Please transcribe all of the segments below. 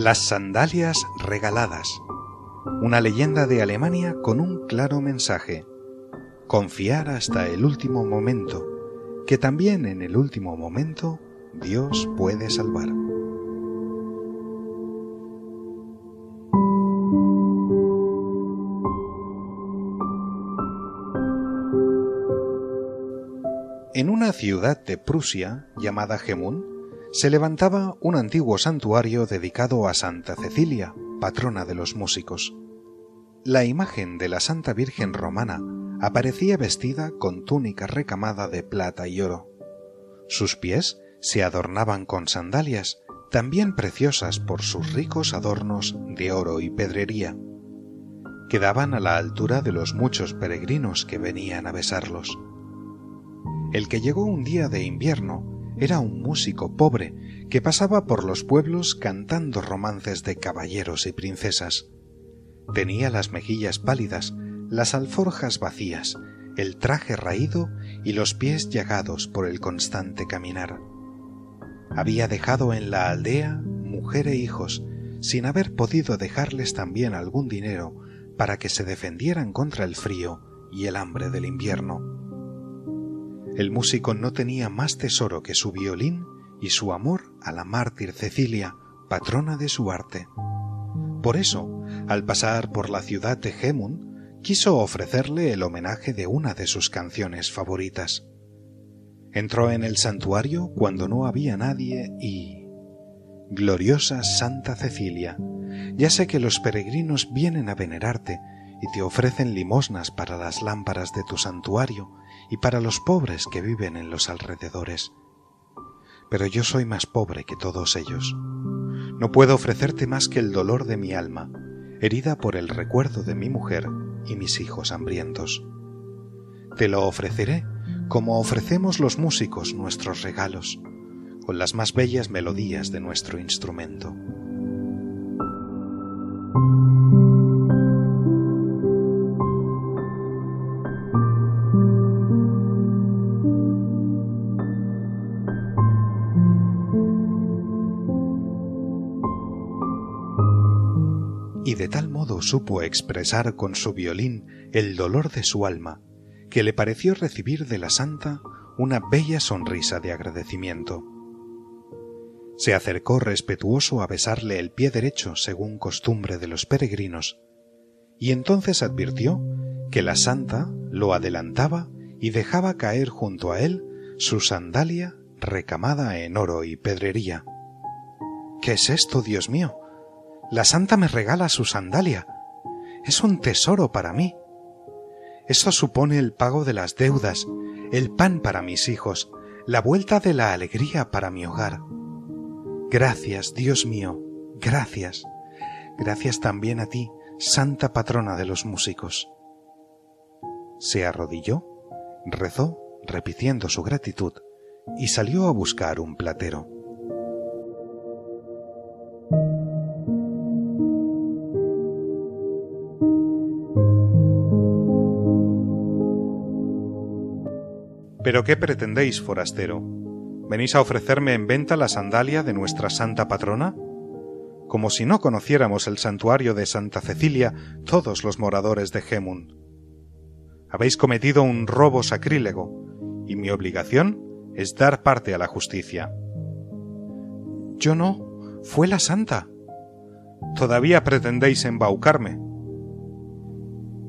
Las sandalias regaladas. Una leyenda de Alemania con un claro mensaje. Confiar hasta el último momento, que también en el último momento Dios puede salvar. En una ciudad de Prusia llamada Gemun, se levantaba un antiguo santuario dedicado a Santa Cecilia, patrona de los músicos. La imagen de la Santa Virgen romana aparecía vestida con túnica recamada de plata y oro. Sus pies se adornaban con sandalias, también preciosas por sus ricos adornos de oro y pedrería. Quedaban a la altura de los muchos peregrinos que venían a besarlos. El que llegó un día de invierno era un músico pobre que pasaba por los pueblos cantando romances de caballeros y princesas. Tenía las mejillas pálidas, las alforjas vacías, el traje raído y los pies llagados por el constante caminar. Había dejado en la aldea mujer e hijos, sin haber podido dejarles también algún dinero para que se defendieran contra el frío y el hambre del invierno. El músico no tenía más tesoro que su violín y su amor a la mártir Cecilia, patrona de su arte. Por eso, al pasar por la ciudad de Gemun, quiso ofrecerle el homenaje de una de sus canciones favoritas. Entró en el santuario cuando no había nadie y... Gloriosa Santa Cecilia, ya sé que los peregrinos vienen a venerarte y te ofrecen limosnas para las lámparas de tu santuario y para los pobres que viven en los alrededores. Pero yo soy más pobre que todos ellos. No puedo ofrecerte más que el dolor de mi alma, herida por el recuerdo de mi mujer y mis hijos hambrientos. Te lo ofreceré como ofrecemos los músicos nuestros regalos, con las más bellas melodías de nuestro instrumento. Y de tal modo supo expresar con su violín el dolor de su alma, que le pareció recibir de la santa una bella sonrisa de agradecimiento. Se acercó respetuoso a besarle el pie derecho según costumbre de los peregrinos, y entonces advirtió que la santa lo adelantaba y dejaba caer junto a él su sandalia recamada en oro y pedrería. ¿Qué es esto, Dios mío? La santa me regala su sandalia. Es un tesoro para mí. Eso supone el pago de las deudas, el pan para mis hijos, la vuelta de la alegría para mi hogar. Gracias, Dios mío, gracias. Gracias también a ti, Santa Patrona de los músicos. Se arrodilló, rezó, repitiendo su gratitud, y salió a buscar un platero. ¿Pero qué pretendéis, forastero? ¿Venís a ofrecerme en venta la sandalia de nuestra santa patrona? Como si no conociéramos el santuario de Santa Cecilia todos los moradores de Gemun. Habéis cometido un robo sacrílego, y mi obligación es dar parte a la justicia. Yo no, fue la santa. Todavía pretendéis embaucarme.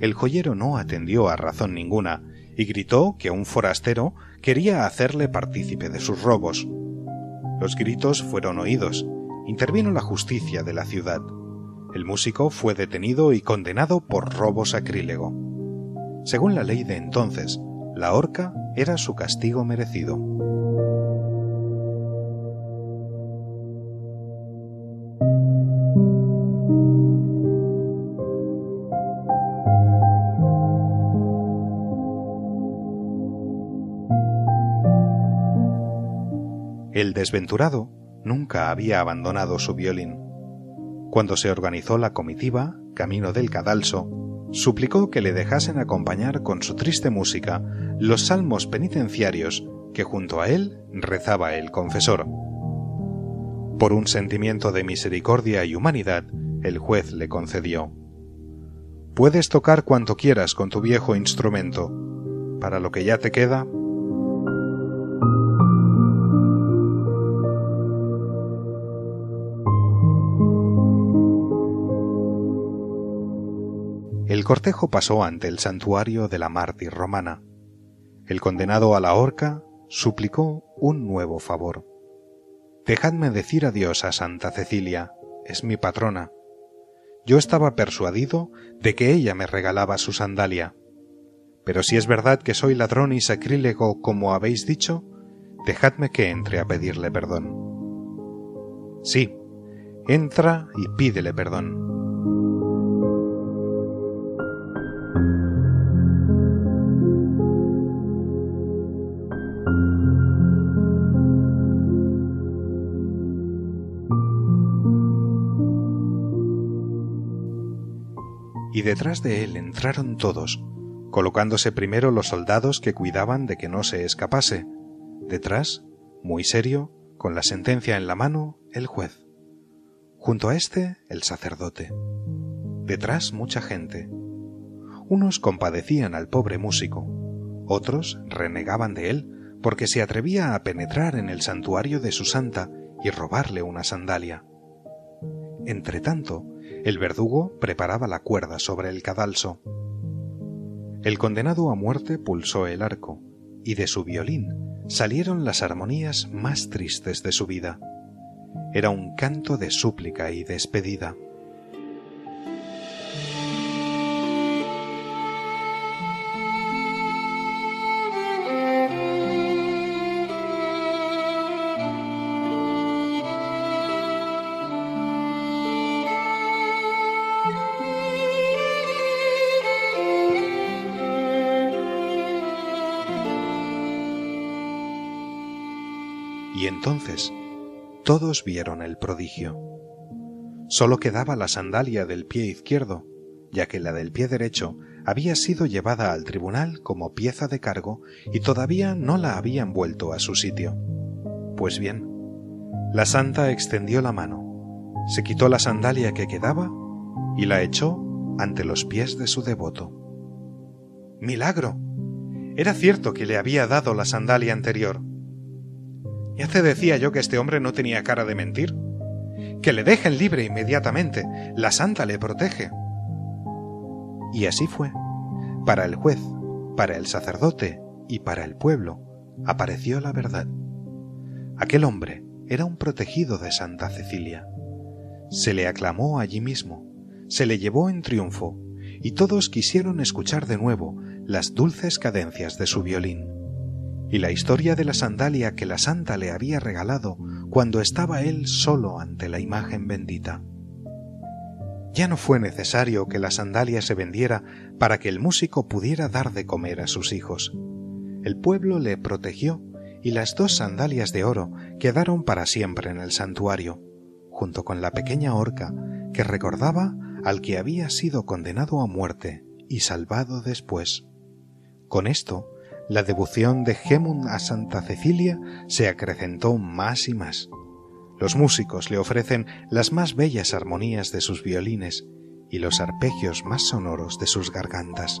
El joyero no atendió a razón ninguna, y gritó que un forastero quería hacerle partícipe de sus robos. Los gritos fueron oídos. Intervino la justicia de la ciudad. El músico fue detenido y condenado por robo sacrílego. Según la ley de entonces, la horca era su castigo merecido. El desventurado nunca había abandonado su violín. Cuando se organizó la comitiva, camino del cadalso, suplicó que le dejasen acompañar con su triste música los salmos penitenciarios que junto a él rezaba el confesor. Por un sentimiento de misericordia y humanidad, el juez le concedió Puedes tocar cuanto quieras con tu viejo instrumento. Para lo que ya te queda, El cortejo pasó ante el santuario de la mártir romana. El condenado a la horca suplicó un nuevo favor. Dejadme decir adiós a Santa Cecilia, es mi patrona. Yo estaba persuadido de que ella me regalaba su sandalia. Pero si es verdad que soy ladrón y sacrílego como habéis dicho, dejadme que entre a pedirle perdón. Sí, entra y pídele perdón. Y detrás de él entraron todos, colocándose primero los soldados que cuidaban de que no se escapase, detrás, muy serio, con la sentencia en la mano, el juez. Junto a éste, el sacerdote. Detrás mucha gente. Unos compadecían al pobre músico, otros renegaban de él porque se atrevía a penetrar en el santuario de su santa y robarle una sandalia. Entretanto, el verdugo preparaba la cuerda sobre el cadalso. El condenado a muerte pulsó el arco, y de su violín salieron las armonías más tristes de su vida. Era un canto de súplica y despedida. Y entonces todos vieron el prodigio. Solo quedaba la sandalia del pie izquierdo, ya que la del pie derecho había sido llevada al tribunal como pieza de cargo y todavía no la habían vuelto a su sitio. Pues bien, la santa extendió la mano, se quitó la sandalia que quedaba y la echó ante los pies de su devoto. ¡Milagro! Era cierto que le había dado la sandalia anterior. Ya te decía yo que este hombre no tenía cara de mentir. Que le dejen libre inmediatamente. La santa le protege. Y así fue. Para el juez, para el sacerdote y para el pueblo apareció la verdad. Aquel hombre era un protegido de Santa Cecilia. Se le aclamó allí mismo, se le llevó en triunfo, y todos quisieron escuchar de nuevo las dulces cadencias de su violín y la historia de la sandalia que la santa le había regalado cuando estaba él solo ante la imagen bendita. Ya no fue necesario que la sandalia se vendiera para que el músico pudiera dar de comer a sus hijos. El pueblo le protegió y las dos sandalias de oro quedaron para siempre en el santuario, junto con la pequeña horca que recordaba al que había sido condenado a muerte y salvado después. Con esto, la devoción de Gemun a Santa Cecilia se acrecentó más y más. Los músicos le ofrecen las más bellas armonías de sus violines y los arpegios más sonoros de sus gargantas.